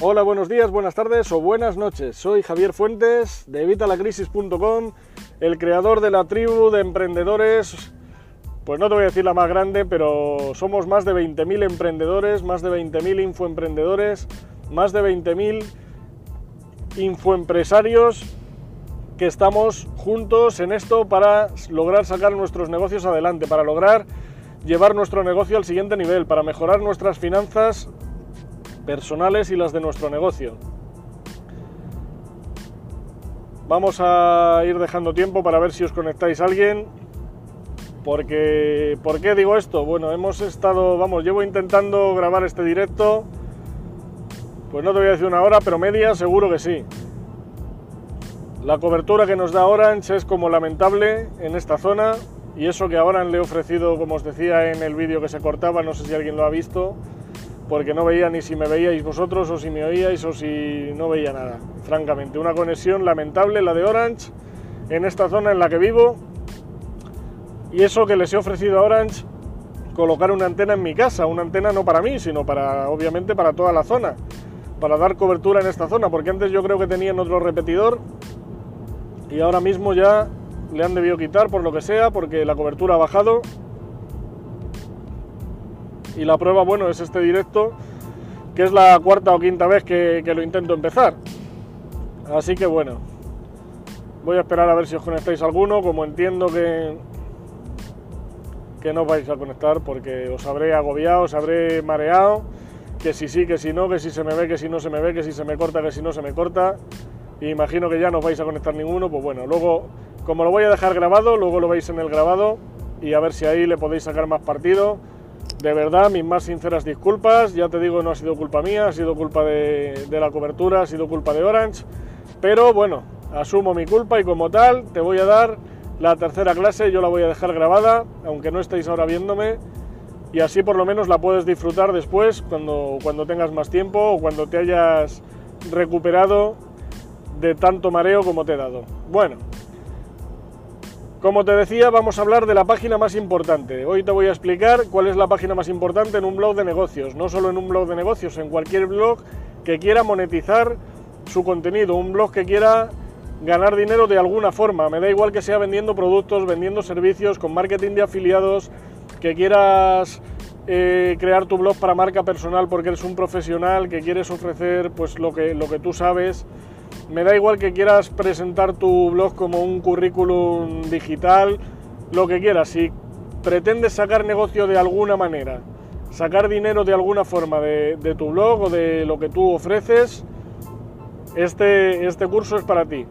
Hola, buenos días, buenas tardes o buenas noches. Soy Javier Fuentes de evitalacrisis.com, el creador de la tribu de emprendedores, pues no te voy a decir la más grande, pero somos más de 20.000 emprendedores, más de 20.000 infoemprendedores, más de 20.000 infoempresarios que estamos juntos en esto para lograr sacar nuestros negocios adelante, para lograr llevar nuestro negocio al siguiente nivel, para mejorar nuestras finanzas personales y las de nuestro negocio. Vamos a ir dejando tiempo para ver si os conectáis a alguien. Porque, ¿por qué digo esto? Bueno, hemos estado, vamos, llevo intentando grabar este directo. Pues no te voy a decir una hora, pero media seguro que sí. La cobertura que nos da Orange es como lamentable en esta zona. Y eso que ahora le he ofrecido, como os decía en el vídeo que se cortaba, no sé si alguien lo ha visto, porque no veía ni si me veíais vosotros o si me oíais o si no veía nada, francamente. Una conexión lamentable, la de Orange, en esta zona en la que vivo. Y eso que les he ofrecido a Orange, colocar una antena en mi casa, una antena no para mí, sino para, obviamente, para toda la zona, para dar cobertura en esta zona, porque antes yo creo que tenían otro repetidor y ahora mismo ya le han debido quitar por lo que sea, porque la cobertura ha bajado y la prueba, bueno, es este directo, que es la cuarta o quinta vez que, lo intento empezar. Así que bueno, voy a esperar a ver si os conectáis alguno, como entiendo que, que no vais a conectar porque os habré agobiado, os habré mareado, que si sí, que si no, que si se me ve, que si no se me ve, que si se me corta, que si no se me corta. Y imagino que ya no vais a conectar ninguno, pues bueno, luego, como lo voy a dejar grabado, luego lo veis en el grabado y a ver si ahí le podéis sacar más partido de verdad, mis más sinceras disculpas. Ya te digo, no ha sido culpa mía, ha sido culpa de, la cobertura, ha sido culpa de Orange. Pero bueno, asumo mi culpa y como tal te voy a dar la tercera clase. Yo la voy a dejar grabada, aunque no estéis ahora viéndome. Y así por lo menos la puedes disfrutar después, cuando, cuando tengas más tiempo o cuando te hayas recuperado de tanto mareo como te he dado. Bueno, como te decía, vamos a hablar de la página más importante. Hoy te voy a explicar cuál es la página más importante en un blog de negocios. No solo en un blog de negocios, en cualquier blog que quiera monetizar su contenido. Un blog que quiera ganar dinero de alguna forma. Me da igual que sea vendiendo productos, vendiendo servicios, con marketing de afiliados, que quieras eh, crear tu blog para marca personal porque eres un profesional, que quieres ofrecer pues lo que, lo que tú sabes me da igual que quieras presentar tu blog como un currículum digital, lo que quieras. Si pretendes sacar negocio de alguna manera, sacar dinero de alguna forma de, tu blog o de lo que tú ofreces, este, este curso es para ti.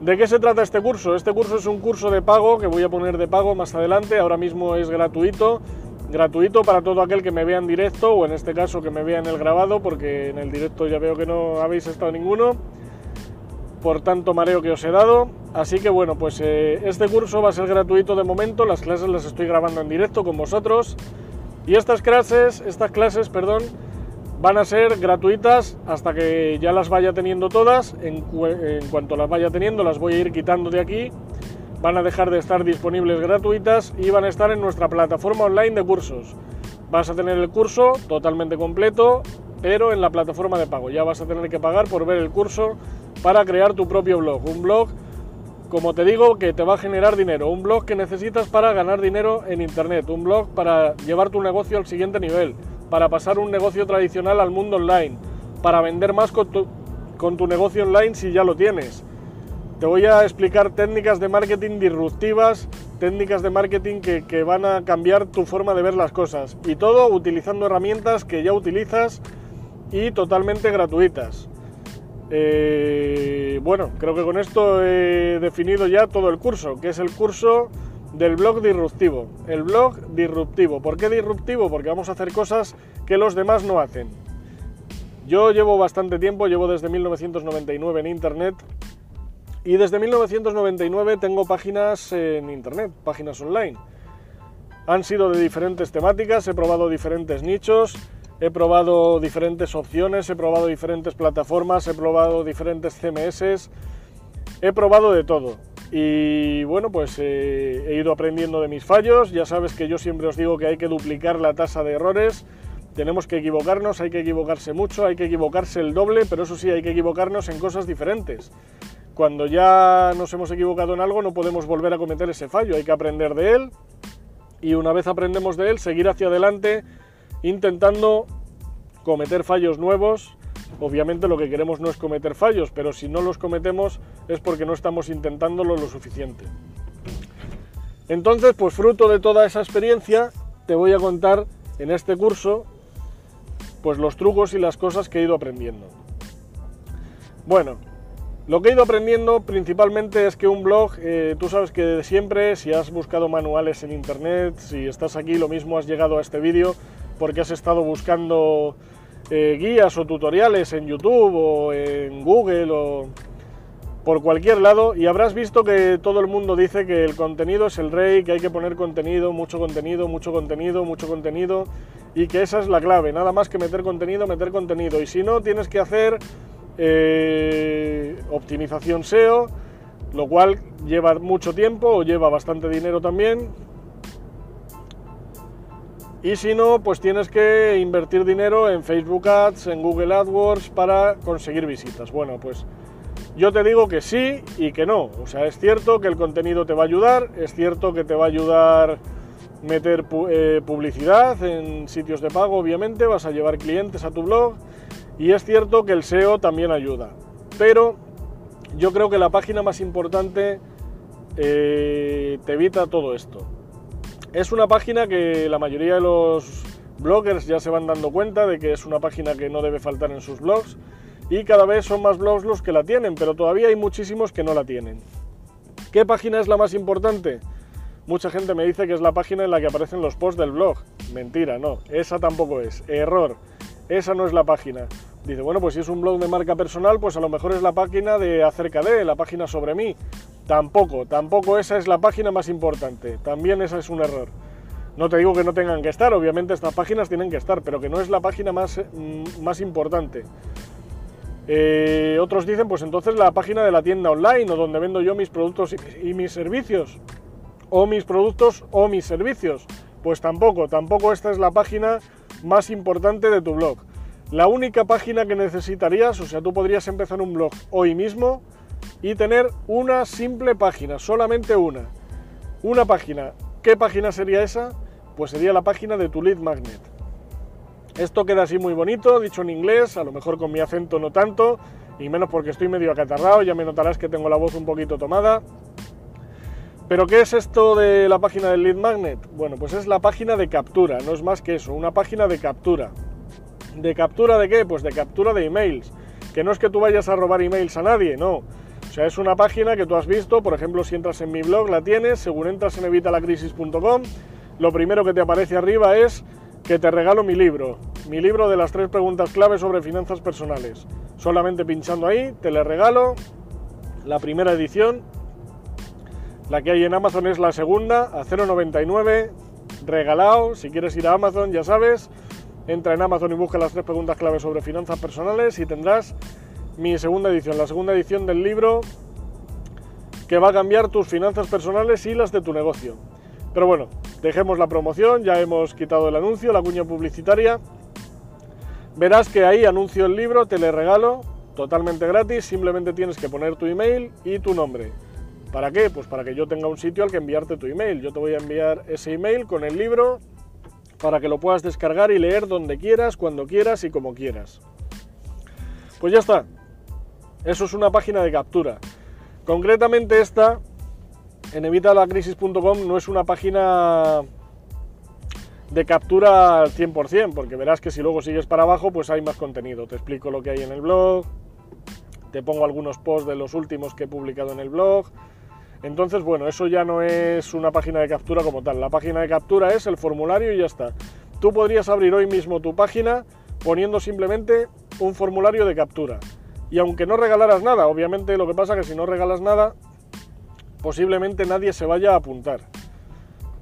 ¿De qué se trata este curso? Este curso es un curso de pago que voy a poner de pago más adelante, ahora mismo es gratuito, gratuito para todo aquel que me vea en directo o en este caso que me vea en el grabado, porque en el directo ya veo que no habéis estado ninguno por tanto mareo que os he dado. Así que bueno, pues eh, este curso va a ser gratuito de momento, las clases las estoy grabando en directo con vosotros. Y estas clases, estas clases, perdón, van a ser gratuitas hasta que ya las vaya teniendo todas. En, en cuanto las vaya teniendo, las voy a ir quitando de aquí. Van a dejar de estar disponibles gratuitas y van a estar en nuestra plataforma online de cursos. Vas a tener el curso totalmente completo, pero en la plataforma de pago. Ya vas a tener que pagar por ver el curso para crear tu propio blog. Un blog, como te digo, que te va a generar dinero. Un blog que necesitas para ganar dinero en Internet. Un blog para llevar tu negocio al siguiente nivel. Para pasar un negocio tradicional al mundo online. Para vender más con tu, negocio online si ya lo tienes. Te voy a explicar técnicas de marketing disruptivas, técnicas de marketing que, van a cambiar tu forma de ver las cosas. Y todo utilizando herramientas que ya utilizas y totalmente gratuitas. Eh, bueno, creo que con esto he definido ya todo el curso, que es el curso del blog disruptivo. El blog disruptivo. ¿Por qué disruptivo? Porque vamos a hacer cosas que los demás no hacen. Yo llevo bastante tiempo, llevo desde 1999 en Internet y desde 1999 tengo páginas en Internet, páginas online. Han sido de diferentes temáticas, he probado diferentes nichos, he probado diferentes opciones, he probado diferentes plataformas, he probado diferentes CMS, he probado de todo. Y bueno, pues eh, he ido aprendiendo de mis fallos. Ya sabes que yo siempre os digo que hay que duplicar la tasa de errores tenemos que equivocarnos, hay que equivocarse mucho, hay que equivocarse el doble, pero eso sí, hay que equivocarnos en cosas diferentes. Cuando ya nos hemos equivocado en algo no podemos volver a cometer ese fallo, hay que aprender de él y una vez aprendemos de él, seguir hacia adelante intentando cometer fallos nuevos. Obviamente lo que queremos no es cometer fallos, pero si no los cometemos es porque no estamos intentándolo lo suficiente. Entonces, pues fruto de toda esa experiencia, te voy a contar en este curso pues los trucos y las cosas que he ido aprendiendo. Bueno, lo que he ido aprendiendo principalmente es que un blog, eh, tú sabes que de siempre, si has buscado manuales en internet, si estás aquí, lo mismo has llegado a este vídeo porque has estado buscando eh, guías o tutoriales en YouTube o en Google o por cualquier lado y habrás visto que todo el mundo dice que el contenido es el rey, que hay que poner contenido, mucho contenido, mucho contenido, mucho contenido y que esa es la clave, nada más que meter contenido, meter contenido y si no tienes que hacer eh, optimización SEO, lo cual lleva mucho tiempo o lleva bastante dinero también. Y si no, pues tienes que invertir dinero en Facebook Ads, en Google AdWords para conseguir visitas. Bueno, pues yo te digo que sí y que no. O sea, es cierto que el contenido te va a ayudar, es cierto que te va a ayudar meter eh, publicidad en sitios de pago, obviamente, vas a llevar clientes a tu blog y es cierto que el SEO también ayuda. Pero yo creo que la página más importante eh, te evita todo esto. Es una página que la mayoría de los bloggers ya se van dando cuenta de que es una página que no debe faltar en sus blogs y cada vez son más blogs los que la tienen, pero todavía hay muchísimos que no la tienen. ¿Qué página es la más importante? Mucha gente me dice que es la página en la que aparecen los posts del blog. Mentira, no, esa tampoco es. Error, esa no es la página. Dice, bueno, pues si es un blog de marca personal, pues a lo mejor es la página de acerca de, la página sobre mí. Tampoco, tampoco esa es la página más importante. También esa es un error. No te digo que no tengan que estar, obviamente estas páginas tienen que estar, pero que no es la página más, mm, más importante. Eh, otros dicen, pues entonces la página de la tienda online o donde vendo yo mis productos y, mis servicios. O mis productos o mis servicios. Pues tampoco, tampoco esta es la página más importante de tu blog. La única página que necesitarías, o sea, tú podrías empezar un blog hoy mismo y tener una simple página, solamente una. Una página. ¿Qué página sería esa? Pues sería la página de tu lead magnet. Esto queda así muy bonito, dicho en inglés, a lo mejor con mi acento no tanto, y menos porque estoy medio acatarrado, ya me notarás que tengo la voz un poquito tomada. Pero ¿qué es esto de la página del lead magnet? Bueno, pues es la página de captura, no es más que eso, una página de captura. ¿De captura de qué? Pues de captura de emails. Que no es que tú vayas a robar emails a nadie, no. O sea, es una página que tú has visto, por ejemplo, si entras en mi blog, la tienes, según entras en evitalacrisis.com, lo primero que te aparece arriba es que te regalo mi libro, mi libro de las tres preguntas clave sobre finanzas personales. Solamente pinchando ahí, te le regalo la primera edición. La que hay en Amazon es la segunda, a 0,99, regalado. Si quieres ir a Amazon, ya sabes, entra en Amazon y busca las tres preguntas clave sobre finanzas personales y tendrás mi segunda edición, la segunda edición del libro que va a cambiar tus finanzas personales y las de tu negocio. Pero bueno, dejemos la promoción, ya hemos quitado el anuncio, la cuña publicitaria. Verás que ahí anuncio el libro, te le regalo totalmente gratis, simplemente tienes que poner tu email y tu nombre. ¿Para qué? Pues para que yo tenga un sitio al que enviarte tu email. Yo te voy a enviar ese email con el libro para que lo puedas descargar y leer donde quieras, cuando quieras y como quieras. Pues ya está. Eso es una página de captura. Concretamente esta en evitalacrisis.com no es una página de captura al 100%, porque verás que si luego sigues para abajo, pues hay más contenido. Te explico lo que hay en el blog, te pongo algunos posts de los últimos que he publicado en el blog. Entonces, bueno, eso ya no es una página de captura como tal. La página de captura es el formulario y ya está. Tú podrías abrir hoy mismo tu página poniendo simplemente un formulario de captura. Y aunque no regalaras nada, obviamente lo que pasa es que si no regalas nada, posiblemente nadie se vaya a apuntar.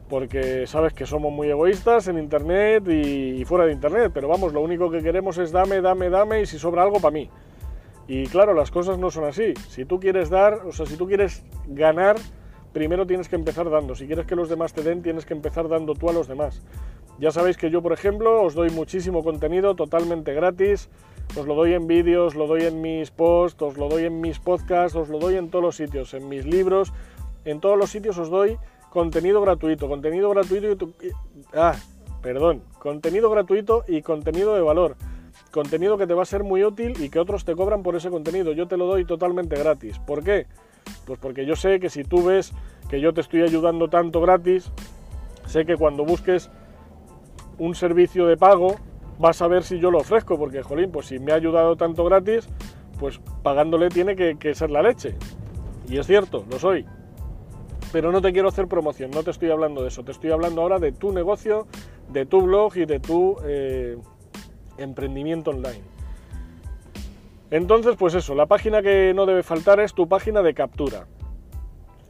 Porque sabes que somos muy egoístas en Internet y, fuera de Internet, pero vamos, lo único que queremos es dame, dame, dame y si sobra algo para mí. Y claro, las cosas no son así. Si tú quieres dar, o sea, si tú quieres ganar, primero tienes que empezar dando. Si quieres que los demás te den, tienes que empezar dando tú a los demás. Ya sabéis que yo, por ejemplo, os doy muchísimo contenido totalmente gratis. Os lo doy en vídeos, lo doy en mis posts, os lo doy en mis podcasts, os lo doy en todos los sitios, en mis libros. En todos los sitios os doy contenido gratuito, contenido gratuito y... Ah, perdón, contenido gratuito y contenido de valor. Contenido que te va a ser muy útil y que otros te cobran por ese contenido. Yo te lo doy totalmente gratis. ¿Por qué? Pues porque yo sé que si tú ves que yo te estoy ayudando tanto gratis, sé que cuando busques un servicio de pago vas a ver si yo lo ofrezco, porque jolín, pues si me ha ayudado tanto gratis, pues pagándole tiene que, ser la leche. Y es cierto, lo soy. Pero no te quiero hacer promoción, no te estoy hablando de eso, te estoy hablando ahora de tu negocio, de tu blog y de tu eh, emprendimiento online. Entonces, pues eso, la página que no debe faltar es tu página de captura.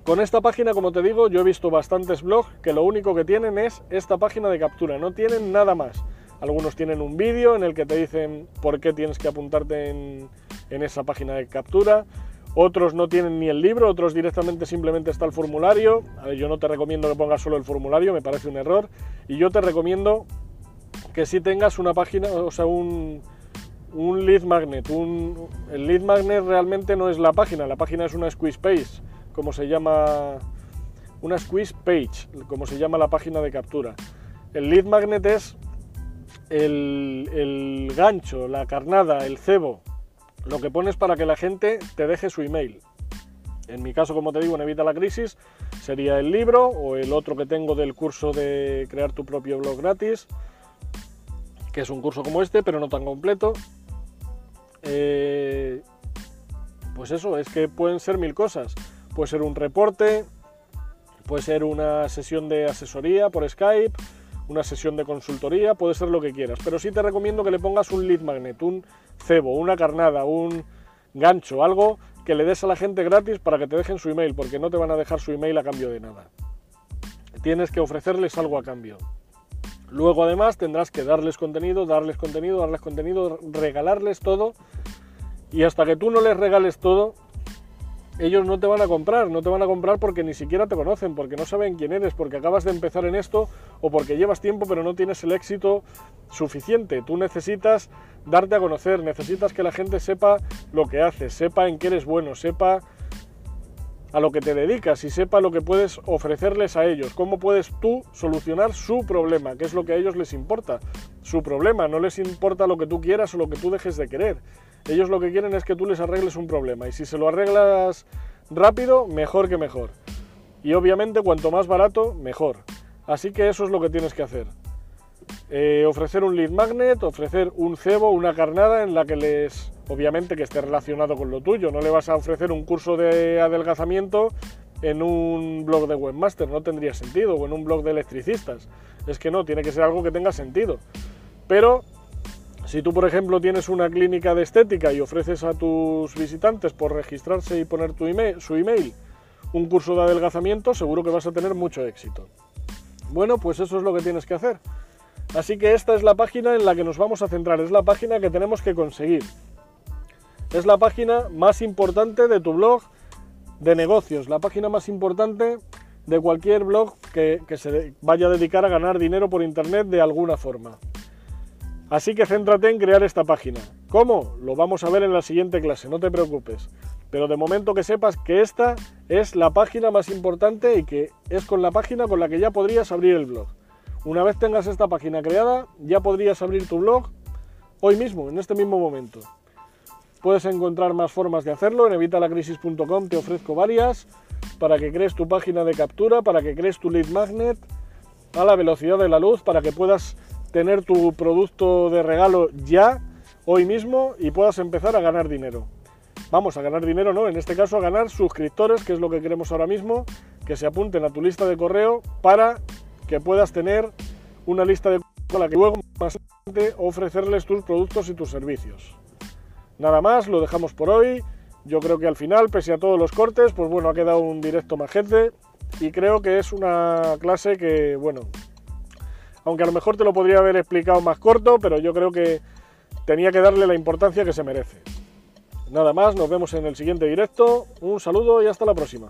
Con esta página, como te digo, yo he visto bastantes blogs que lo único que tienen es esta página de captura, no tienen nada más. Algunos tienen un vídeo en el que te dicen por qué tienes que apuntarte en, esa página de captura. Otros no tienen ni el libro, otros directamente simplemente está el formulario. A ver, yo no te recomiendo que pongas solo el formulario, me parece un error. Y yo te recomiendo que si tengas una página, o sea, un, un lead magnet. Un, el lead magnet realmente no es la página, la página es una squeeze page, como se llama, una squeeze page, como se llama la página de captura. El lead magnet es el, gancho, la carnada, el cebo, lo que pones para que la gente te deje su email. En mi caso, como te digo, en Evita la Crisis, sería el libro o el otro que tengo del curso de crear tu propio blog gratis, que es un curso como este, pero no tan completo. Eh, pues eso, es que pueden ser mil cosas. Puede ser un reporte, puede ser una sesión de asesoría por Skype, una sesión de consultoría, puede ser lo que quieras. Pero sí te recomiendo que le pongas un lead magnet, un cebo, una carnada, un gancho, algo que le des a la gente gratis para que te dejen su email, porque no te van a dejar su email a cambio de nada. Tienes que ofrecerles algo a cambio. Luego además tendrás que darles contenido, darles contenido, darles contenido, regalarles todo. Y hasta que tú no les regales todo, ellos no te van a comprar, no te van a comprar porque ni siquiera te conocen, porque no saben quién eres, porque acabas de empezar en esto o porque llevas tiempo pero no tienes el éxito suficiente. Tú necesitas darte a conocer, necesitas que la gente sepa lo que haces, sepa en qué eres bueno, sepa a lo que te dedicas y sepa lo que puedes ofrecerles a ellos, cómo puedes tú solucionar su problema, que es lo que a ellos les importa. Su problema, no les importa lo que tú quieras o lo que tú dejes de querer. Ellos lo que quieren es que tú les arregles un problema y si se lo arreglas rápido, mejor que mejor. Y obviamente cuanto más barato, mejor. Así que eso es lo que tienes que hacer. Eh, ofrecer un lead magnet, ofrecer un cebo, una carnada en la que les, obviamente que esté relacionado con lo tuyo. No le vas a ofrecer un curso de adelgazamiento en un blog de webmaster, no tendría sentido, o en un blog de electricistas. Es que no, tiene que ser algo que tenga sentido. Pero si tú, por ejemplo, tienes una clínica de estética y ofreces a tus visitantes por registrarse y poner tu email, su email un curso de adelgazamiento, seguro que vas a tener mucho éxito. Bueno, pues eso es lo que tienes que hacer. Así que esta es la página en la que nos vamos a centrar, es la página que tenemos que conseguir. Es la página más importante de tu blog de negocios, la página más importante de cualquier blog que, que se vaya a dedicar a ganar dinero por Internet de alguna forma. Así que céntrate en crear esta página. ¿Cómo? Lo vamos a ver en la siguiente clase, no te preocupes. Pero de momento que sepas que esta es la página más importante y que es con la página con la que ya podrías abrir el blog. Una vez tengas esta página creada, ya podrías abrir tu blog hoy mismo, en este mismo momento. Puedes encontrar más formas de hacerlo, en evitalacrisis.com te ofrezco varias para que crees tu página de captura, para que crees tu lead magnet a la velocidad de la luz, para que puedas tener tu producto de regalo ya, hoy mismo, y puedas empezar a ganar dinero. Vamos, a ganar dinero no, en este caso a ganar suscriptores, que es lo que queremos ahora mismo, que se apunten a tu lista de correo para que puedas tener una lista de con la que luego más ofrecerles tus productos y tus servicios. Nada más, lo dejamos por hoy. Yo creo que al final, pese a todos los cortes, pues bueno, ha quedado un directo majete y creo que es una clase que, bueno, aunque a lo mejor te lo podría haber explicado más corto, pero yo creo que tenía que darle la importancia que se merece. Nada más, nos vemos en el siguiente directo, un saludo y hasta la próxima.